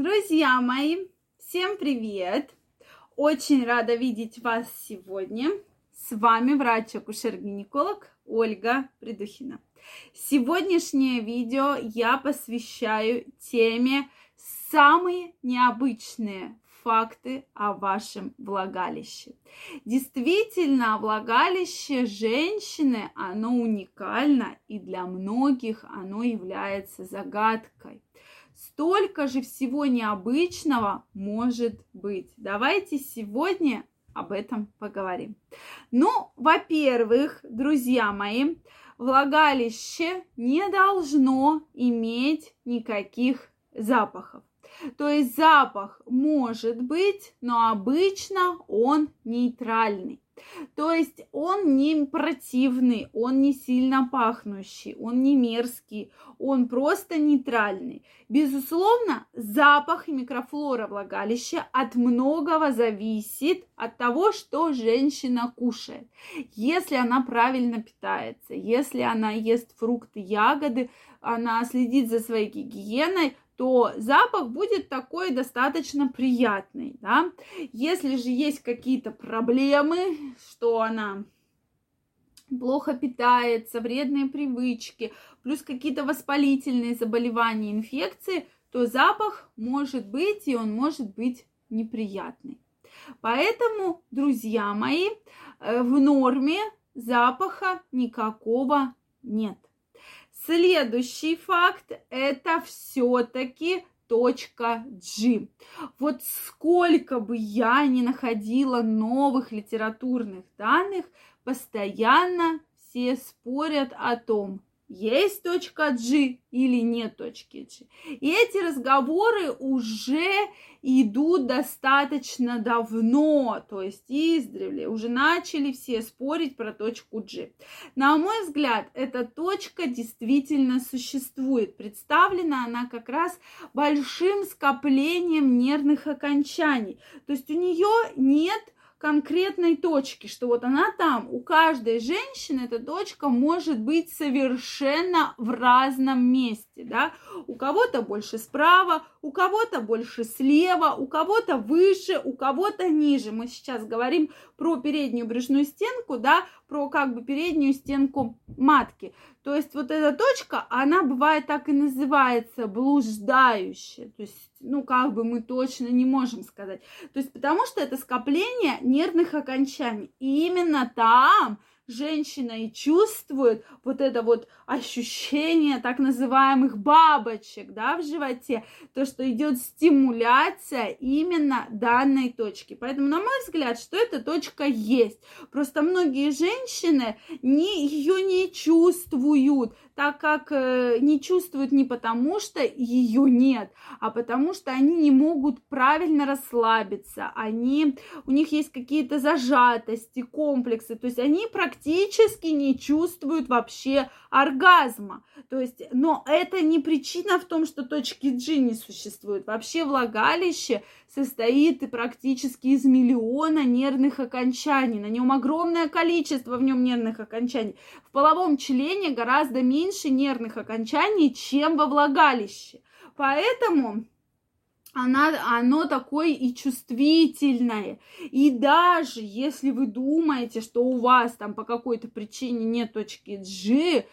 Друзья мои, всем привет! Очень рада видеть вас сегодня. С вами врач-акушер-гинеколог Ольга Придухина. Сегодняшнее видео я посвящаю теме самые необычные факты о вашем влагалище. Действительно, влагалище женщины, оно уникально, и для многих оно является загадкой. Столько же всего необычного может быть. Давайте сегодня об этом поговорим. Ну, во-первых, друзья мои, влагалище не должно иметь никаких запахов. То есть запах может быть, но обычно он нейтральный. То есть он не противный, он не сильно пахнущий, он не мерзкий, он просто нейтральный. Безусловно, запах и микрофлора влагалища от многого зависит от того, что женщина кушает. Если она правильно питается, если она ест фрукты, ягоды, она следит за своей гигиеной, то запах будет такой достаточно приятный, да. Если же есть какие-то проблемы, что она плохо питается, вредные привычки, плюс какие-то воспалительные заболевания, инфекции, то запах может быть, и он может быть неприятный. Поэтому, друзья мои, э, в норме запаха никакого нет. Следующий факт – это все-таки точка G. Вот сколько бы я ни находила новых литературных данных, постоянно все спорят о том, есть точка G или нет точки G. И эти разговоры уже идут достаточно давно, то есть издревле, уже начали все спорить про точку G. На мой взгляд, эта точка действительно существует. Представлена она как раз большим скоплением нервных окончаний. То есть у нее нет конкретной точки, что вот она там, у каждой женщины эта точка может быть совершенно в разном месте, да, у кого-то больше справа, у кого-то больше слева, у кого-то выше, у кого-то ниже. Мы сейчас говорим про переднюю брюшную стенку, да, про как бы переднюю стенку матки. То есть вот эта точка, она бывает так и называется, блуждающая. То есть, ну, как бы мы точно не можем сказать. То есть, потому что это скопление нервных окончаний. И именно там женщина и чувствует вот это вот ощущение так называемых бабочек, да, в животе, то, что идет стимуляция именно данной точки. Поэтому, на мой взгляд, что эта точка есть. Просто многие женщины не, ее не чувствуют, так как э, не чувствуют не потому, что ее нет, а потому что они не могут правильно расслабиться, они, у них есть какие-то зажатости, комплексы, то есть они практически не чувствуют вообще оргазма. То есть, но это не причина в том, что точки G не существует. Вообще влагалище состоит практически из миллиона нервных окончаний. На нем огромное количество в нем нервных окончаний. В половом члене гораздо меньше нервных окончаний, чем во влагалище. Поэтому она, оно такое и чувствительное. И даже если вы думаете, что у вас там по какой-то причине нет точки G,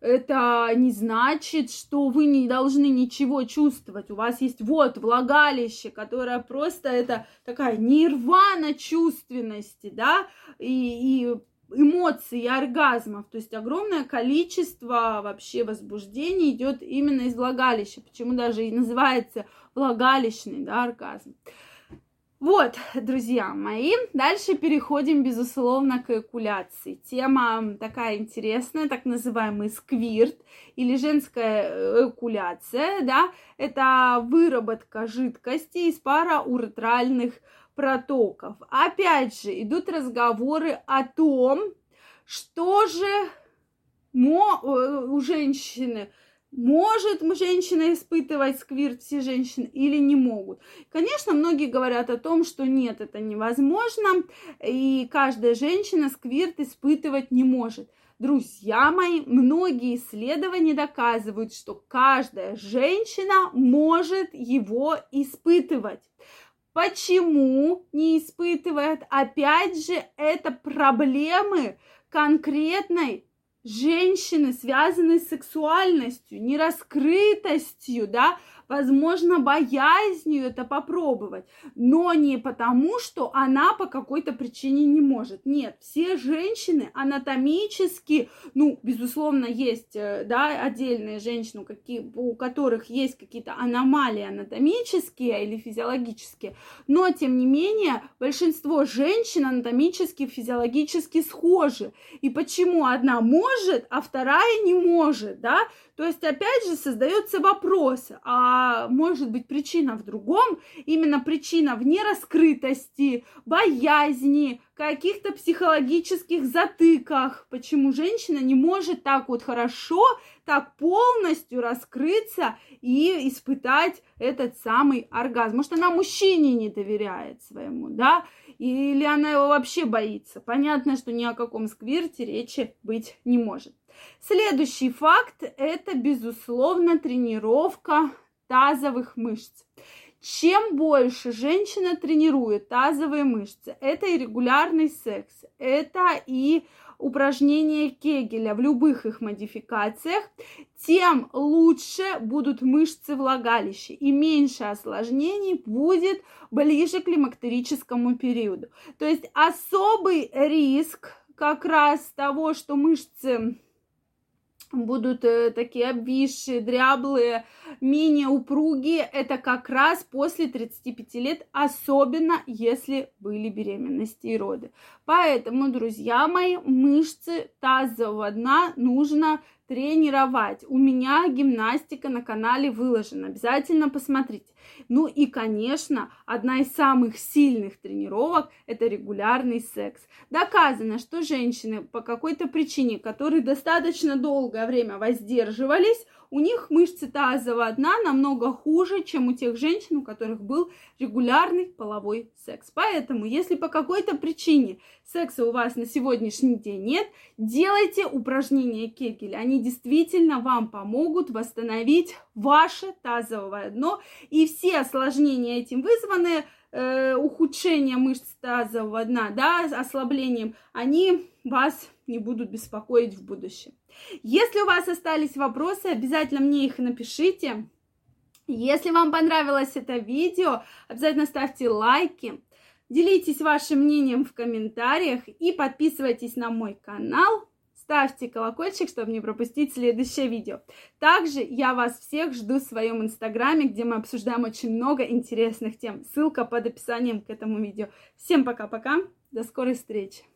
это не значит, что вы не должны ничего чувствовать. У вас есть вот влагалище, которое просто это такая нирвана чувственности, да, и, и эмоций оргазмов. То есть огромное количество вообще возбуждений идет именно из влагалища. Почему даже и называется влагалищный да, оргазм. Вот, друзья мои, дальше переходим, безусловно, к эякуляции. Тема такая интересная, так называемый сквирт или женская эякуляция, да, это выработка жидкости из парауретральных протоков. Опять же, идут разговоры о том, что же у женщины может женщина испытывать сквирт, все женщины, или не могут? Конечно, многие говорят о том, что нет, это невозможно, и каждая женщина сквирт испытывать не может. Друзья мои, многие исследования доказывают, что каждая женщина может его испытывать. Почему не испытывает? Опять же, это проблемы конкретной женщины, связанные с сексуальностью, нераскрытостью, да, возможно, боязнью это попробовать, но не потому, что она по какой-то причине не может. Нет, все женщины анатомически, ну, безусловно, есть, э, да, отдельные женщины, какие, у которых есть какие-то аномалии анатомические или физиологические, но, тем не менее, большинство женщин анатомически, физиологически схожи. И почему одна может, а вторая не может, да? То есть, опять же, создается вопрос, а может быть причина в другом, именно причина в нераскрытости, боязни, каких-то психологических затыках, почему женщина не может так вот хорошо, так полностью раскрыться и испытать этот самый оргазм. Может, она мужчине не доверяет своему, да, или она его вообще боится. Понятно, что ни о каком сквирте речи быть не может. Следующий факт – это, безусловно, тренировка тазовых мышц. Чем больше женщина тренирует тазовые мышцы, это и регулярный секс, это и упражнения Кегеля в любых их модификациях, тем лучше будут мышцы влагалища и меньше осложнений будет ближе к климактерическому периоду. То есть особый риск как раз того, что мышцы будут э, такие обвисшие, дряблые, менее упругие. Это как раз после 35 лет, особенно если были беременности и роды. Поэтому, друзья мои, мышцы тазового дна нужно тренировать. У меня гимнастика на канале выложена. Обязательно посмотрите. Ну и, конечно, одна из самых сильных тренировок – это регулярный секс. Доказано, что женщины по какой-то причине, которые достаточно долгое время воздерживались, у них мышцы тазового дна намного хуже, чем у тех женщин, у которых был регулярный половой секс. Поэтому, если по какой-то причине секса у вас на сегодняшний день нет, делайте упражнения Кегеля. Действительно вам помогут восстановить ваше тазовое дно. И все осложнения этим вызваны, э, ухудшение мышц тазового дна, да, ослаблением, они вас не будут беспокоить в будущем. Если у вас остались вопросы, обязательно мне их напишите. Если вам понравилось это видео, обязательно ставьте лайки, делитесь вашим мнением в комментариях и подписывайтесь на мой канал. Ставьте колокольчик, чтобы не пропустить следующее видео. Также я вас всех жду в своем инстаграме, где мы обсуждаем очень много интересных тем. Ссылка под описанием к этому видео. Всем пока-пока, до скорой встречи.